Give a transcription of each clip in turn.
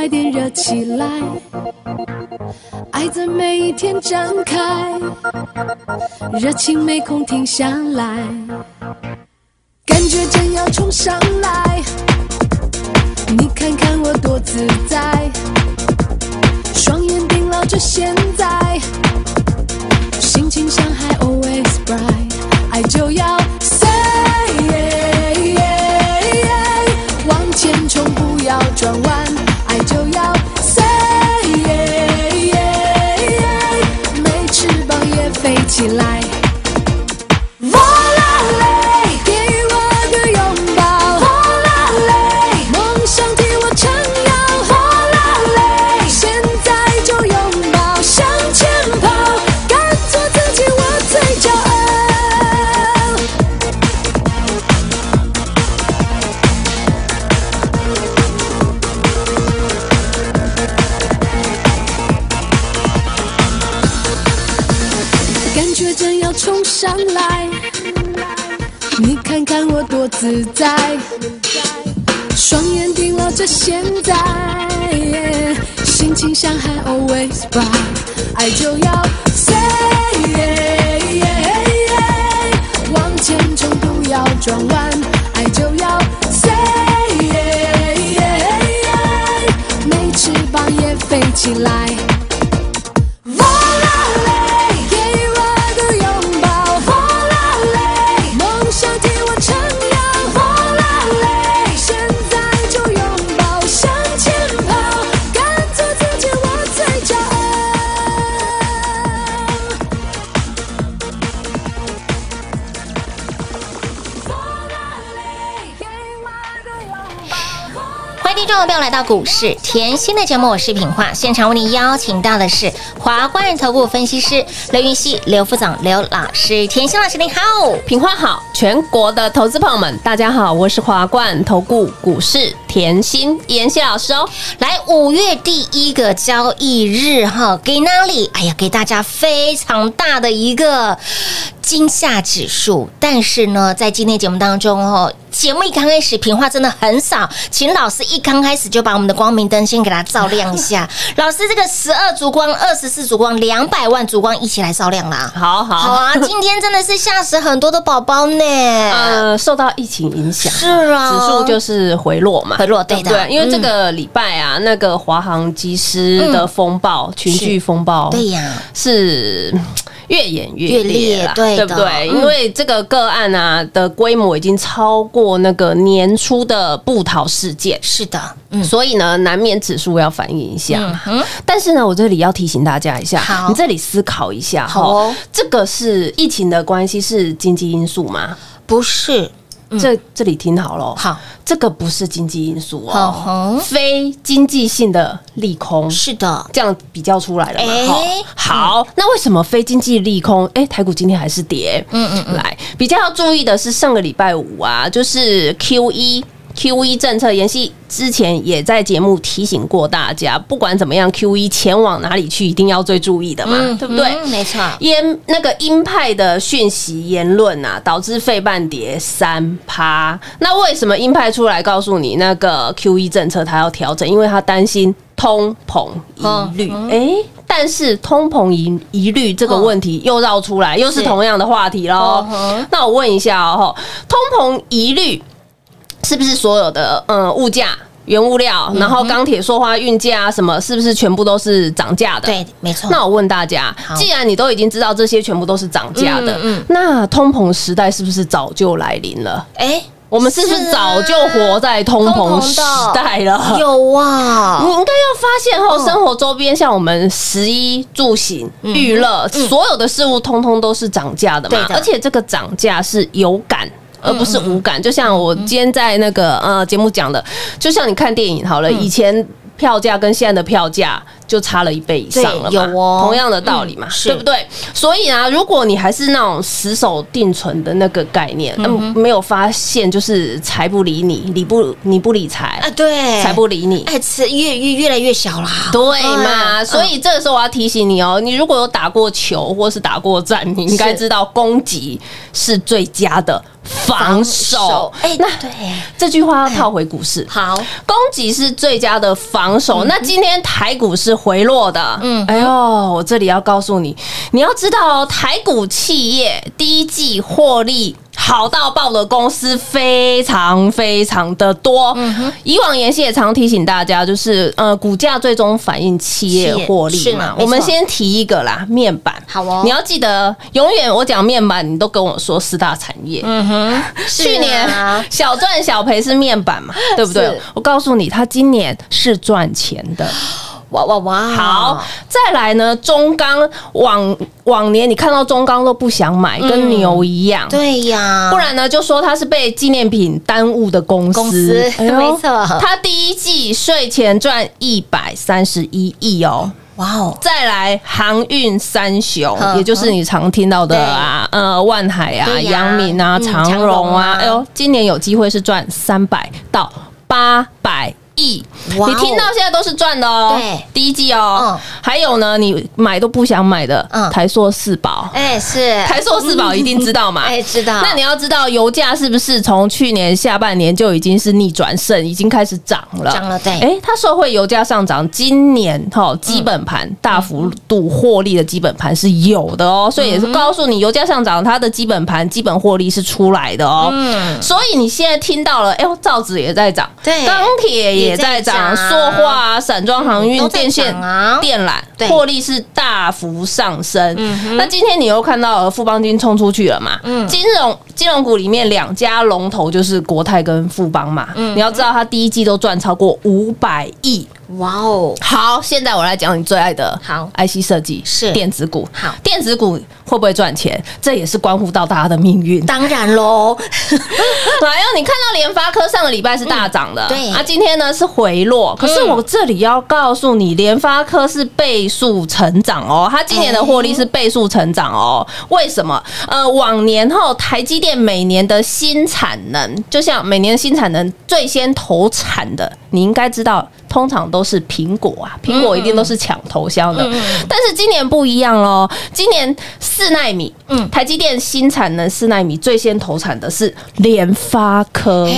快点热起来，爱在每一天展开，热情没空停下来，感觉正要冲上来，你看看我多自在，双眼盯牢着现在，心情像海 always bright，爱就要 say。往前冲，不要转弯，自在，双眼盯牢着现在，心情像海 always bright，爱就要 say，往前冲不要转弯，爱就要 say，没翅膀也飞起来。欢迎来到股市甜心的节目，我是品化。现场为您邀请到的是华冠投顾分析师刘云熙、刘副总、刘老师。甜心老师您好，品花好，全国的投资朋友们，大家好，我是华冠投顾股市甜心妍希老师哦。来五月第一个交易日哈，给哪里？哎呀，给大家非常大的一个惊吓指数。但是呢，在今天节目当中哦，节目一刚开始，平话真的很少，请老师一刚开始就把我们的光明灯先给它照亮一下。老师，这个十二烛光、二十四烛光、两百万烛光一起来照亮啦。好好好啊，今天真的是吓死很多的宝宝呢。呃，受到疫情影响，是啊指数就是回落嘛，回落对的对？因为这嗯个礼拜啊，那个华航机师的风暴、群聚风暴，对呀，是嗯越演越越烈烈啦，对的。不对？嗯。因为这个个案啊的规模已经超过那个年初的布逃事件，是的，嗯，所以呢，难免指数要反映一下。嗯，但是呢，我这里要提醒大家一下好，你这里思考一下好哦。这个是疫情的关系，是经济因素吗？不是，这这里听好了，好，这个不是经济因素哦，非经济性的利空。是的，这样比较出来了嘛？哎好，那为什么非经济利空？哎，台股今天还是跌。嗯嗯嗯，来，比较要注意的是上个礼拜五啊，就是 Q 一 Q 一政策延续之前也在节目提醒过大家，不管怎么样，Q E 前往哪里去，一定要最注意的嘛，对不对？嗯没错，鹰那个鹰派的讯息言论啊，导致费半跌三趴。那为什么鹰派出来告诉你那个 Q E 政策它要调整？因为他担心通膨疑虑。哎、但是通膨疑疑虑这个问题又绕出来，又是同样的话题喽。那我问一下哦，通膨疑虑是不是所有的呃物价？原物料，然后钢铁、塑化、运价啊，什么是不是全部都是涨价的？。对，没错。那我问大家，既然你都已经知道这些全部都是涨价的，嗯嗯那通膨时代是不是早就来临了？哎，我们是不是早就活在通膨时代了？有啊你，应该要发现后，嗯生活周边像我们食衣住行、娱乐，所有的事物通通都是涨价的嘛的，而且这个涨价是有感。而不是无感，就像我今天在那个呃节目讲的，就像你看电影好了，以前票价跟现在的票价就差了一倍以上了嘛，有哦同样的道理嘛，对不对？所以啊，如果你还是那种死守定存的那个概念，嗯，没有发现就是财不理你，理不你不理财啊，，对，财不理你，哎，吃越越越来越小啦。对嘛？嗯所以这个时候我要提醒你哦，你如果有打过球或是打过战，你应该知道攻击是最佳的防守。哎，那对，这句话要套回股市。好，攻击是最佳的防守。那今天台股是回落的，嗯嗯，哎呦，我这里要告诉你，你要知道哦，台股企业第一季获利。好到爆的公司非常非常的多。以往妍希也常提醒大家，就是呃，股价最终反映企业获利嘛我们先提一个啦，面板。好哦你要记得，永远我讲面板，你都跟我说四大产业。嗯哼，去年啊小赚小赔是面板嘛，对不对？我告诉你，它今年是赚钱的。哇哇哇，好，再来呢，中钢往往年你看到中钢都不想买，跟牛一样。对呀，不然呢，就说它是被纪念品耽误的公司。公司哎没错。它第一季税前赚一百三十一亿哦。哇哦，再来航运三雄，也就是你常听到的啊，呃，万海啊、对呀。阳明啊、嗯长荣啊，哎呦，今年有机会是赚三百到八百你听到现在都是赚的哦，对，第一季哦。嗯，还有呢，你买都不想买的嗯。台塑四宝，哎是。台塑四宝一定知道嘛？哎知道，那你要知道，油价是不是从去年下半年就已经是逆转胜，已经开始涨了？涨了对。哎，它受惠油价上涨，今年哈基本盘大幅度获利的基本盘是有的哦，所以也是告诉你，油价上涨，它的基本盘基本获利是出来的哦。嗯。所以你现在听到了，哎呦，造纸也在涨，对。钢铁也也在涨塑化啊、散装航运电线电缆获利是大幅上升。那今天你又看到富邦金冲出去了嘛？嗯金融金融股里面两家龙头就是国泰跟富邦嘛。嗯你要知道，它第一季都赚超过五百亿。哇哦，好，现在我来讲你最爱的好 IC 设计是电子股。好电子股会不会赚钱？这也是关乎到大家的命运。当然喽，来哦，你看到联发科上个礼拜是大涨的，嗯对啊，今天呢是回落。可是我这里要告诉你，联发科是倍数成长哦，它今年的获利是倍数成长哦。为什么？呃，往年后台积电每年的新产能，就像每年的新产能最先投产的，你应该知道，通常都是苹果啊，苹果一定都是抢头香的。但是今年不一样喽，今年四纳米，嗯，台积电新产能四纳米最先投产的是联发科。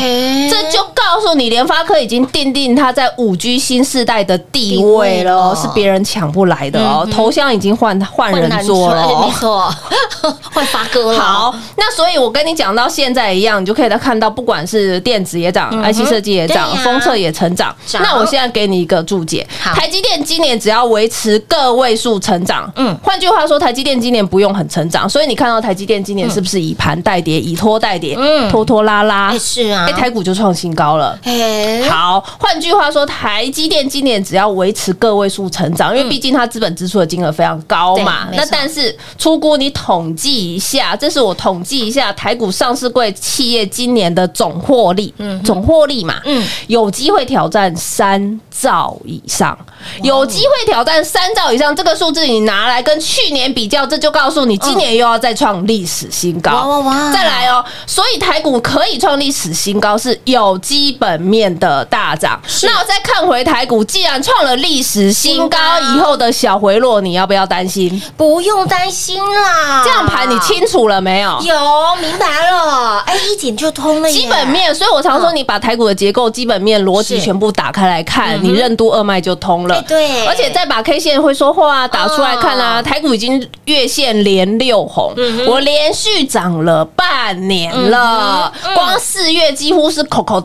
这就告诉你，联发科已经奠定它在五 G 新世代的地位了。是别人抢不来的哦。头香已经换换人做了。哦，没错，换发哥了，好，那所以我跟你讲到现在一样，你就可以看到，不管是电子也涨、IC 设计也涨封测也成长。那我现在给你一个注解，好。台积电今年只要维持个位数成长，嗯。嗯，换句话说，台积电今年不用很成长，所以你看到台积电今年是不是以盘带跌，以拖带跌，嗯。拖拖拉拉？哎，是啊。哎，台股就创新高了。嘿，好，换句话说，台积电今年只要维持个位数成长，因为毕竟它资本支出的金额非常高嘛。那但是出估你统计一下，这是我统计一下台股上市柜企业今年的总获利，嗯总获利嘛，嗯。有机会挑战三兆以上，有机会挑战三兆以上，这个数字你拿来跟去年比较，这就告诉你今年又要再创历史新高。哇哇哇。再来哦，所以台股可以创历史新高，是有基本面的大涨。那我再看回台股，既然创了历史新高，以后的小回落，你要不要担心？不用担心啦，这样盘你清楚了没有？有明白了，哎，一点就通了，基本面，所以我常说，你把台股的结构、基本面、逻辑全部打开来看，你任督二脉就通了。哎。对。而且再把 K 线会说话啊打出来看啊，哦。台股已经月线连六红，我连续涨了半年了，光四月几乎是口口。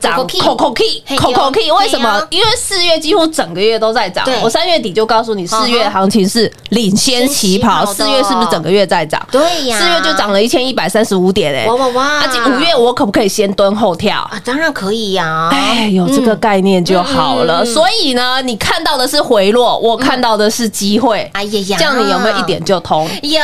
涨口口 key 口口 key 嘿口口 key，对为什么？因为四月几乎整个月都在涨对。我三月底就告诉你，四月行情是领先起跑，四月是不是整个月在涨？对呀，四月就涨了一千一百三十五点哎、哇哇哇！五月我可不可以先蹲后跳？啊，当然可以呀。哎，有这个概念就好了。所以呢，你看到的是回落，我看到的是机会。哎呀呀，这样你有没有一点就通？有？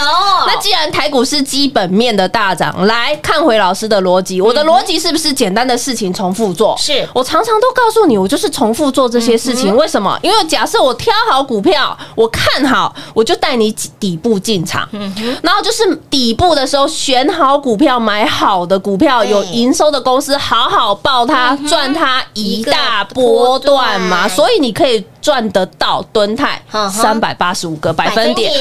那既然台股是基本面的大涨，来看回老师的逻辑，我的逻辑是不是简单的事情重复做？是我常常都告诉你，我就是重复做这些事情。为什么？因为假设我挑好股票，我看好，我就带你底部进场，嗯然后就是底部的时候选好股票，买好的股票，有营收的公司，好好抱它，赚它一大波段嘛。所以你可以赚得到敦泰三百八十五个百分点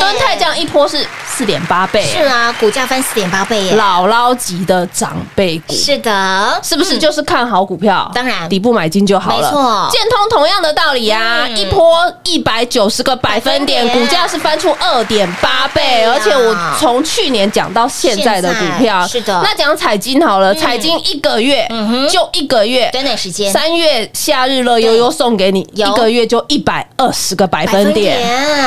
敦泰这样一波是四点八倍，是啊，股价翻四点八倍耶。姥姥级的长辈股。是的，是不是就是看好股票？当然。底部买进就好了。没错。建通同样的道理啊，嗯。一波一百九十个百分点，分股价是翻出二点八倍，啊而且我从去年讲到现在的股票，是的。那讲彩金好了，彩金一个月就一个月，短短时间。三月夏日乐悠悠送给你一个月就一百二十个百分点，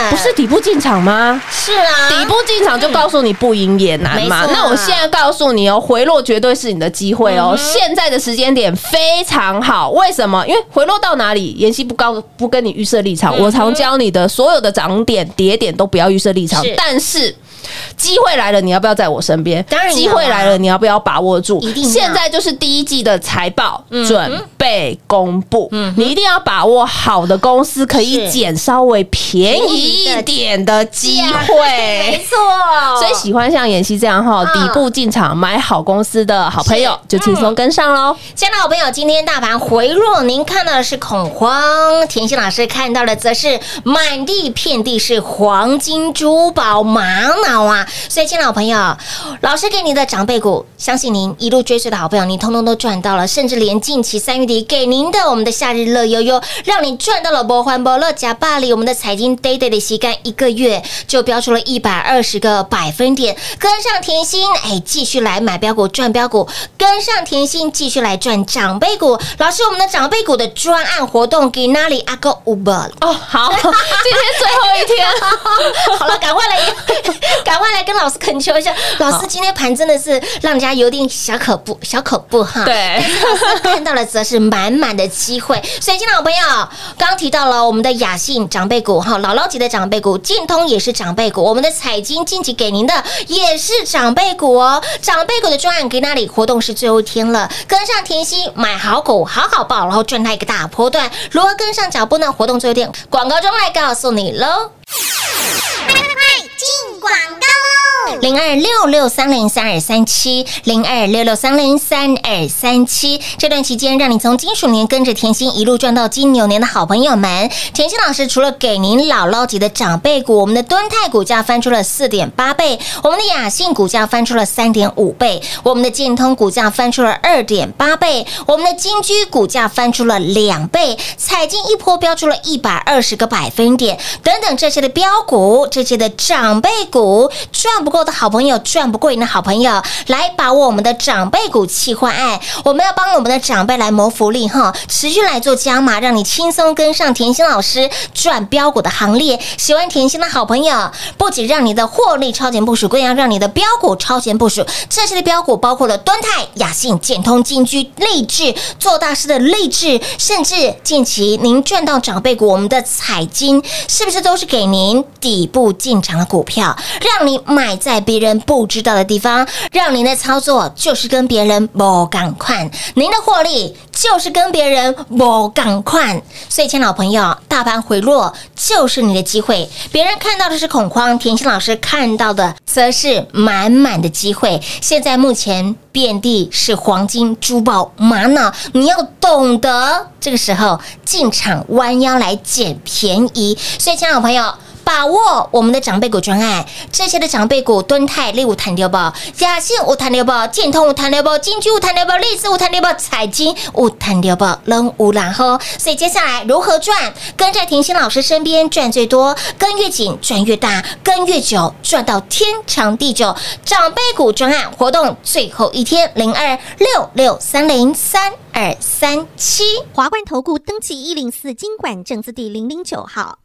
不是底部进场吗？是啊，底部进场就告诉你不赢也难嘛。那我现在告诉你哦，回落绝对是你的机会哦。现在的时间点非常好，为什么？因为回落到哪里，妍希不告不跟你预设立场。我常教你的所有的涨点、跌点都不要预设立场是，但是。机会来了，你要不要在我身边？当然啊机会来了，你要不要把握住一定？现在就是第一季的财报准备公布，嗯你一定要把握好的公司可以捡稍微便宜一点的机会没。错。所以喜欢像妍希这样哈，嗯底部进场买好公司的好朋友，就轻松跟上喽。亲爱的好朋友，今天大盘回落，您看到的是恐慌，甜心老师看到的则是满地遍地是黄金珠宝玛瑙啊！所以，亲爱的朋友，老师给你的长辈股，相信您一路追随的好朋友，你通通都赚到了，甚至连近期三月底给您的我们的夏日乐悠悠，让你赚到了波欢波乐假巴黎，我们的财经 day day 的吸干一个月就标出了一百二十个百分点，跟上甜心，哎，继续来买标股赚标股，跟上甜心继续来赚长辈股。老师，我们的长辈股的专案活动给哪里阿哥 Uber？哦，好，今天最后一天，好了，赶快来，赶快来跟老师恳求一下。老师，今天盘真的是让人家有点小可怖，小可怖哈。对但是老师看到了则是满满的机会。所以，新老朋友，刚刚提到了我们的雅信长辈股哈，姥姥级的长辈股，建通也是长辈股，我们的彩金近期给您的也是长辈股哦。长辈股的专案给那里？活动是最后一天了，跟上甜心买好股，好好报，然后赚它一个大波段。如何跟上脚步呢？活动最后一天，广告中来告诉你喽。进广告喽。零二六六三零三二三七，零二六六三零三二三七。这段期间，让你从金鼠年跟着甜心一路赚到金牛年的好朋友们，甜心老师除了给您姥姥级的长辈股，我们的敦泰股价翻出了四点八倍，我们的雅信股价翻出了三点五倍，我们的建通股价翻出了二点八倍，我们的金居股价翻出了两倍，彩金一波飙出了一百二十个百分点，等等这些的标股，这些的长辈股，赚不够的好朋友，赚不过瘾的好朋友，来把握我们的长辈股企划案，我们要帮我们的长辈来谋福利哈，持续来做加码，让你轻松跟上甜心老师赚标股的行列。喜欢甜心的好朋友，不仅让你的获利超前部署，更要让你的标股超前部署。这些的标股包括了端泰、雅信、建通、金居、励志、做大师的励志，甚至近期您赚到长辈股，我们的彩金是不是都是给您底部进场的股票，让你买在别人不知道的地方，让您的操作就是跟别人不赶快，您的获利就是跟别人不赶快。所以，亲爱的朋友，大盘回落就是你的机会，别人看到的是恐慌，甜心老师看到的则是满满的机会。现在目前遍地是黄金、珠宝、玛瑙，你要懂得这个时候进场弯腰来捡便宜。所以，亲爱的朋友。把握我们的长辈股专案，这些的长辈股，敦泰、利五谈六宝，雅信五谈六宝，建通五谈六宝，金居五谈六宝，利斯五谈六宝，彩金五谈六宝，人无然后。所以接下来如何赚？跟在甜心老师身边赚最多，跟越紧赚越大，跟越久赚到天长地久。长辈股专案活动最后一天，零二六六三零三二三七。华冠投顾登记一零四经管证字第零零九号。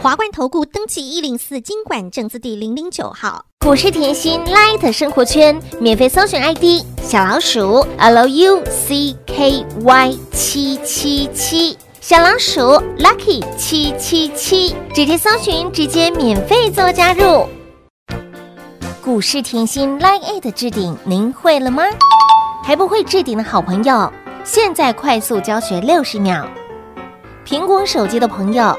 华冠投顾登记一零四经管证字第零零九号。股市甜心 Light 生活圈免费搜寻 ID 小老鼠 Lucky 七七七，小老鼠 Lucky 七七七，直接搜寻，直接免费做加入。股市甜心 Light 的置顶，您会了吗？还不会置顶的好朋友，现在快速教学六十秒。苹果手机的朋友，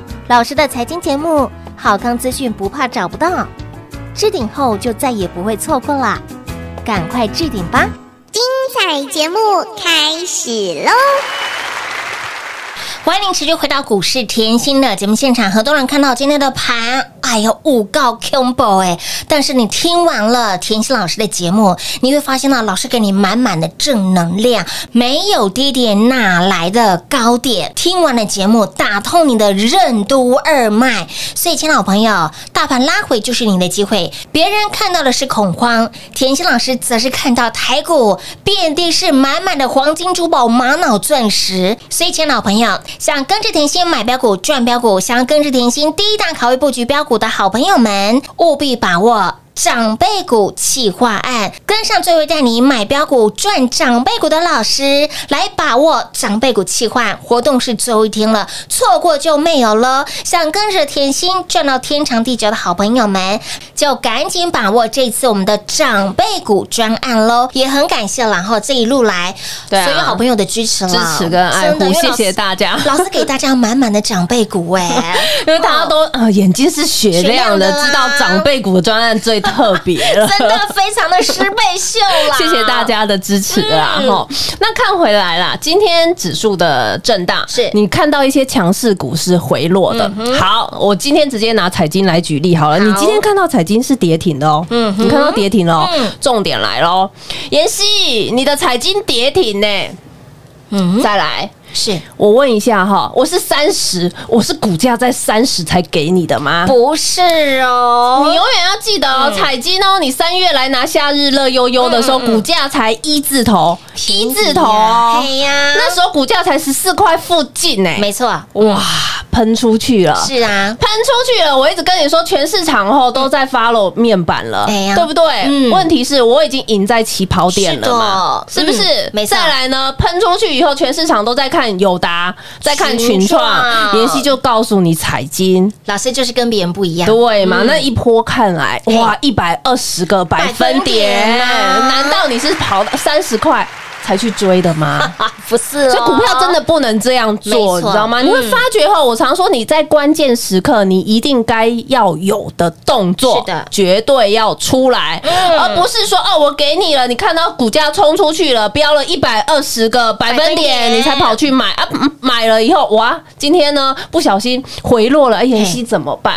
老师的财经节目，好康资讯不怕找不到。置顶后就再也不会错过啦，赶快置顶吧！精彩节目开始喽！欢迎您持续回到股市甜心的节目现场。很多人看到今天的盘，哎呀，五告 combo 哎，但是你听完了甜心老师的节目，你会发现呢，老师给你满满的正能量，没有低点哪来的高点？听完了节目，打通你的任督二脉。所以，亲老朋友，大盘拉回就是你的机会。别人看到的是恐慌，甜心老师则是看到台股遍地是满满的黄金、珠宝、玛瑙、钻石。所以，亲老朋友。想跟着甜心买标股赚标股，想跟着甜心第一档考位布局标股的好朋友们，务必把握。长辈股企划案，跟上最会带你买标股赚长辈股的老师，来把握长辈股企划活动是最后一天了，错过就没有了。想跟着甜心赚到天长地久的好朋友们，就赶紧把握这次我们的长辈股专案喽！也很感谢，然后这一路来所有好朋友的支持啦支持跟爱护谢谢大家老师给大家满满的长辈股哎，因为大家都呃眼睛是雪亮的，知道长辈股的专案最特别了。真的非常的十倍秀啦！谢谢大家的支持啊！嗯哈、那看回来啦，今天指数的震荡，是你看到一些强势股是回落的。好，我今天直接拿彩金来举例好了。好你今天看到彩金是跌停的哦，嗯你看到跌停了哦，嗯重点来喽，妍希，你的彩金跌停呢？嗯，再来。是。我问一下哈，我是三十，我是股价在三十才给你的吗？不是哦？你永远要记得哦，彩金哦，你三月来拿夏日乐悠悠的时候，嗯嗯股价才一字头，一字头呀哦，嘿呀。那时候股价才十四块附近呢，没错，哇，喷出去了，是啊，喷出去了。我一直跟你说，全市场后都在 follow 面板了，哎呀。对不对？嗯。问题是我已经赢在起跑点了嘛，是是不是？嗯？没错。再来呢，喷出去以后，全市场都在看友达，再看群群创，创妍希就告诉你彩金。老师就是跟别人不一样，对嘛？嗯那一波看来，哇，一百二十个百分点，百分点啊难道你是跑三十块？才去追的吗？不是、哦，所以股票真的不能这样做，你知道吗？嗯。你会发觉后，我常说你在关键时刻，你一定该要有的动作，是的。绝对要出来，嗯。而不是说哦，我给你了，你看到股价冲出去了，飙了一百二十个百分点，你才跑去买啊，嗯买了以后，哇，今天呢不小心回落了，哎，妍希怎么办？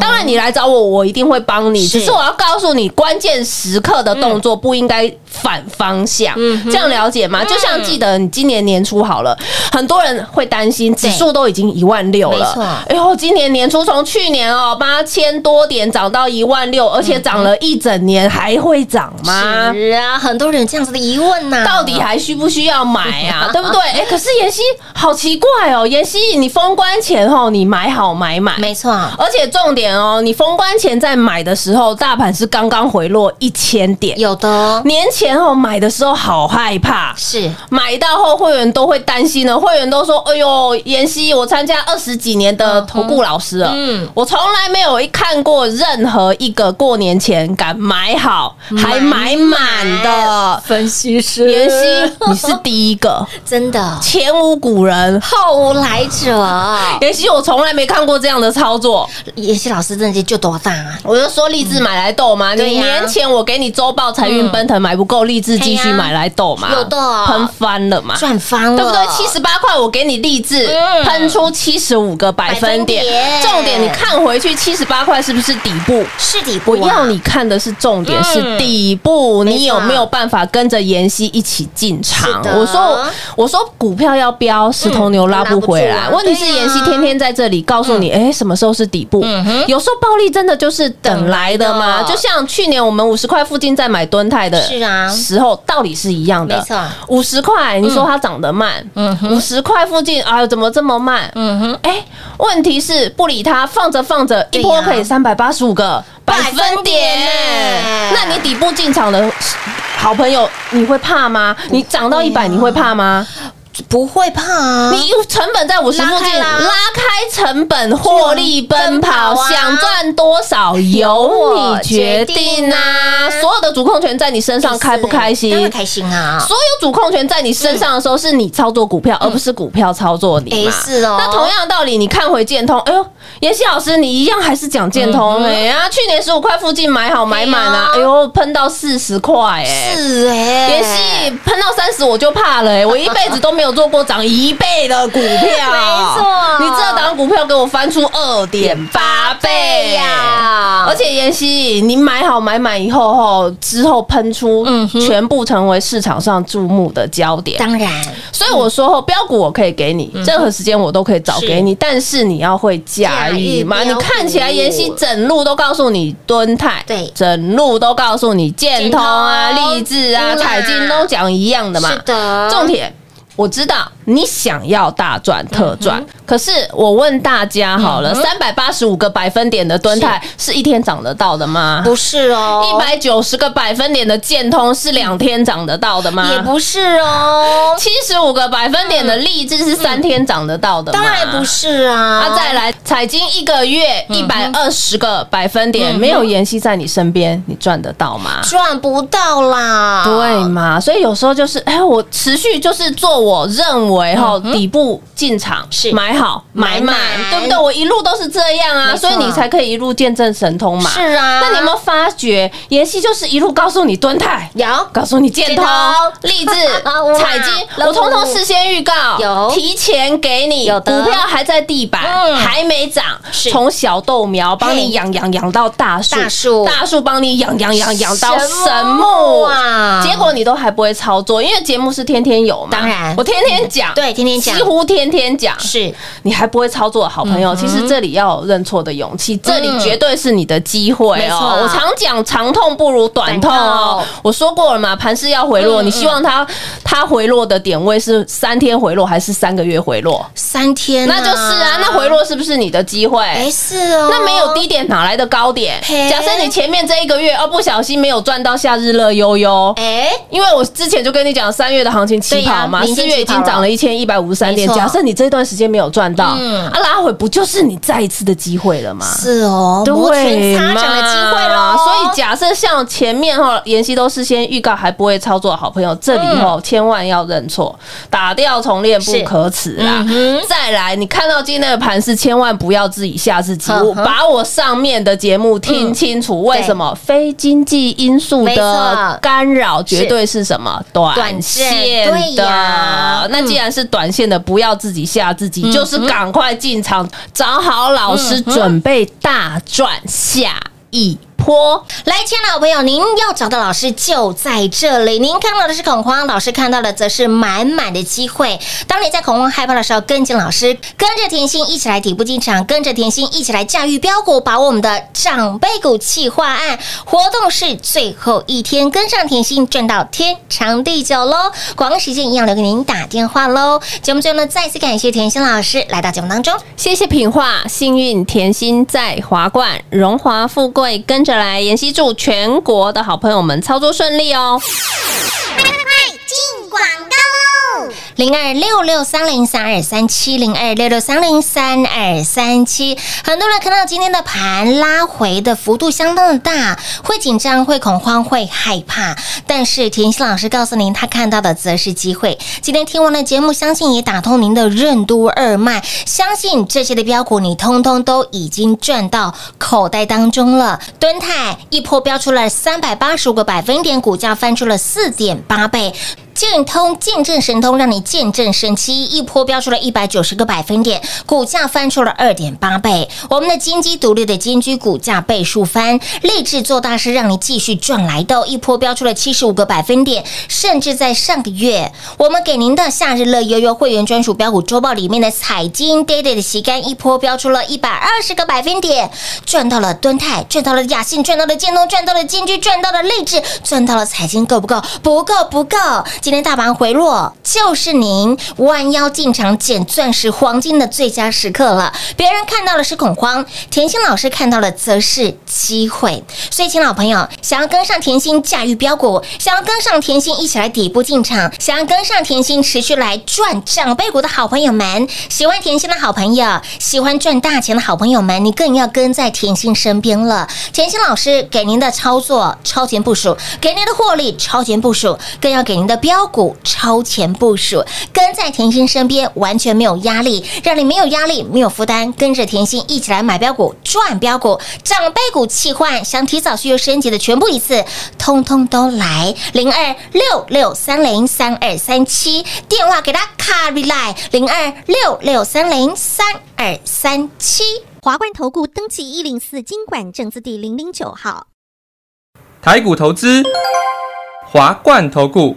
当然你来找我，我一定会帮你，是。只是我要告诉你，关键时刻的动作不应该反方向，嗯这样了解吗？就像记得你今年年初好了，很多人会担心指数都已经一万六没错了，哎呦，今年年初从去年哦八千多点涨到一万六，而且涨了一整年，还会涨吗？是啊，很多人有这样子的疑问呐、到底还需不需要买啊？对不对？哎，可是妍希好奇怪哦，妍希你封关前后你买好买满，没错，而且重点哦，你封关前在买的时候，大盘是刚刚回落一千点。有的哦年前哦买的时候好害怕，是。买到后会员都会担心了，会员都说：“哎呦，妍希，我参加二十几年的投顾老师了，嗯我从来没有看过任何一个过年前敢买好还买满的。分析师。妍希，你是第一个，真的。前无古人。后无来者，妍希，我从来没看过这样的操作。妍希老师真的就多大啊？我就说励志买来斗嘛，你年前我给你周报财运奔腾买不够，励志继续买来斗嘛，有的喷翻了嘛。赚翻了，对不对？七十八块，我给你励志嗯。喷出七十五个百分点。重点，你看回去七十八块是不是底部？是底部、啊，我要你看的是重点，嗯。是底部，你有没有办法跟着妍希一起进场？我说，我说股票要飙，十头牛拉不回来。问题是妍希天天在这里告诉你，哎，什么时候是底部？有时候暴利真的就是等来的等来嘛，就像去年我们五十块附近在买吨泰的是啊。时候，道理是一样的。五十块，你说它涨得慢，嗯五十块附近啊，怎么这么慢？嗯哼，哎，问题是不理它，放着放着，一波可以三百八十五个百分点点。那你底部进场的好朋友，你会怕吗？你涨到一百，你会怕吗？不会怕啊，你成本在五十附近，拉开成本，获利奔跑，奔跑啊想赚多少由你决定啊！所有的主控权在你身上，开不开心当？然开心啊！所有主控权在你身上的时候，是你操作股票，而不是股票操作你嘛。哎是哦那同样的道理，你看回建通，哎呦，妍希老师，你一样还是讲建通哎呀，去年十五块附近买好买满啊，哎呦，喷到四十块哎。是哎，妍希喷到三十我就怕了哎、我一辈子都没有做过涨一倍的股票，没错。你这档股票给我翻出二点八倍呀、呀。而且妍希，你买好买满以后吼之后喷出，嗯全部成为市场上注目的焦点。当然。所以我说后标股我可以给你，任何时间我都可以找给你，但是你要会驾驭嘛。你看起来妍希整路都告诉你敦泰，对整路都告诉你建通啊、励志啊、彩金都讲一样的嘛。是的，重点。我知道你想要大赚特赚，可是我问大家好了，三百八十五个百分点的蹲泰是一天涨得到的吗？不是哦，一百九十个百分点的建通是两天涨得到的吗？也不是哦，七十五个百分点的励志是三天涨得到的吗？当然不。是啊。啊，再来，彩金一个月一百二十个百分点，没有妍希在你身边，你赚得到吗？赚不到啦，对嘛？所以有时候就是，哎，我持续就是做我认为哈底部进场是。买好买满，对不对？我一路都是这样啊，所以你才可以一路见证神通嘛。是啊。那你有没有发觉，妍希就是一路告诉你蹲泰，有。告诉你建通、励志哇、彩 金，我通通事先预告，有。提前给你，股票还在地板，嗯。还没涨，从小豆苗帮你养养养到大树，大树。大树帮你养养养养到神木啊。结果你都还不会操作，因为节目是天天有嘛，当然。我天天讲，对天天讲。几乎天天讲，是。你还不会操作的好朋友，嗯其实这里要有认错的勇气，这里绝对是你的机会哦。我常讲长痛不如短痛哦，我说过了嘛，盘势要回落，嗯你希望它它回落的点位是三天回落还是三个月回落？三天啊，那就是啊，那回落是不是你的机会？没事哦，那没有低点哪来的高点？嘿？假设你前面这一个月哦不小心没有赚到夏日乐悠悠，哎，因为我之前就跟你讲三月的行情起跑嘛，四月已经涨了一一千一百五十三点，假设你这段时间没有赚到，嗯。啊，拉回不就是你再一次的机会了吗？是哦，摩拳擦掌的机会喽。所以假设像前面哈，妍希都事先预告还不会操作的好朋友，这里嗯。哈千万要认错，打掉重练不可耻啦。嗯再来，你看到今天的盘势，千万不要自己吓自己。我把我上面的节目听清楚，为什么？非经济因素的干扰绝对是什么？短短线线对呀。的？那既然是短线的，不要自己吓自己，就是赶快进场，找好老师，准备大赚下一波。来，亲爱的好朋友，您要找的老师就在这里。您看到的是恐慌，老师看到的则是满满的机会。当你在恐慌害怕的时候，跟紧老师，跟着甜心一起来底部进场，跟着甜心一起来驾驭标股，把我们的长辈股企划案活动是最后一天，跟上甜心赚到天长地久喽！广告时间一样留给您打电话喽。节目最后呢，再次感谢甜心老师来到节目当中。谢谢品画，幸运甜心在华冠，荣华富贵跟着来。妍希祝全国的好朋友们操作顺利哦。进广告喽！零二六六三零三二三七零二六六三零三二三七，很多人看到今天的盘拉回的幅度相当的大，会紧张、会恐慌、会害怕。但是田心老师告诉您，他看到的则是机会。今天听完了节目，相信也打通您的任督二脉，相信这些的标股你通通都已经赚到口袋当中了。敦泰一波飙出了三百八十五个百分点，股价翻出了四点八倍。建通见证神通，让你见证神奇，一波飙出了一百九十个百分点，股价翻出了二点八倍。我们的金鸡独立的金居股价倍数翻，立志做大事，让你继续赚来的，一波飙出了七十五个百分点，甚至在上个月，我们给您的夏日乐悠悠会员专属标股周报里面的彩金 day day 的旗杆，一波飙出了一百二十个百分点，赚到了敦泰，赚到了雅信，赚到了建通，赚到了金居，赚到了励志，赚到了彩金，够不够？不够，不够。今天大盘回落，就是您弯腰进场捡钻石、黄金的最佳时刻了。别人看到的是恐慌，甜心老师看到的则是机会。所以，亲老朋友，想要跟上甜心驾驭标股，想要跟上甜心一起来底部进场，想要跟上甜心持续来赚长辈股的好朋友们，喜欢甜心的好朋友，喜欢赚大钱的好朋友们，你更要跟在甜心身边了。甜心老师给您的操作超前部署，给您的获利超前部署，更要给您的标股超前部署，跟在甜心身边完全没有压力，让你没有压力、没有负担，跟着甜心一起来买标股、赚标股、长辈股气换，想提早续约升级的全部一次，通通都来零二六六三零三二三七电话给他卡里来零二六六三零三二三七。华冠投顾登记一零四经管证字第零零九号。台股投资，华冠投顾。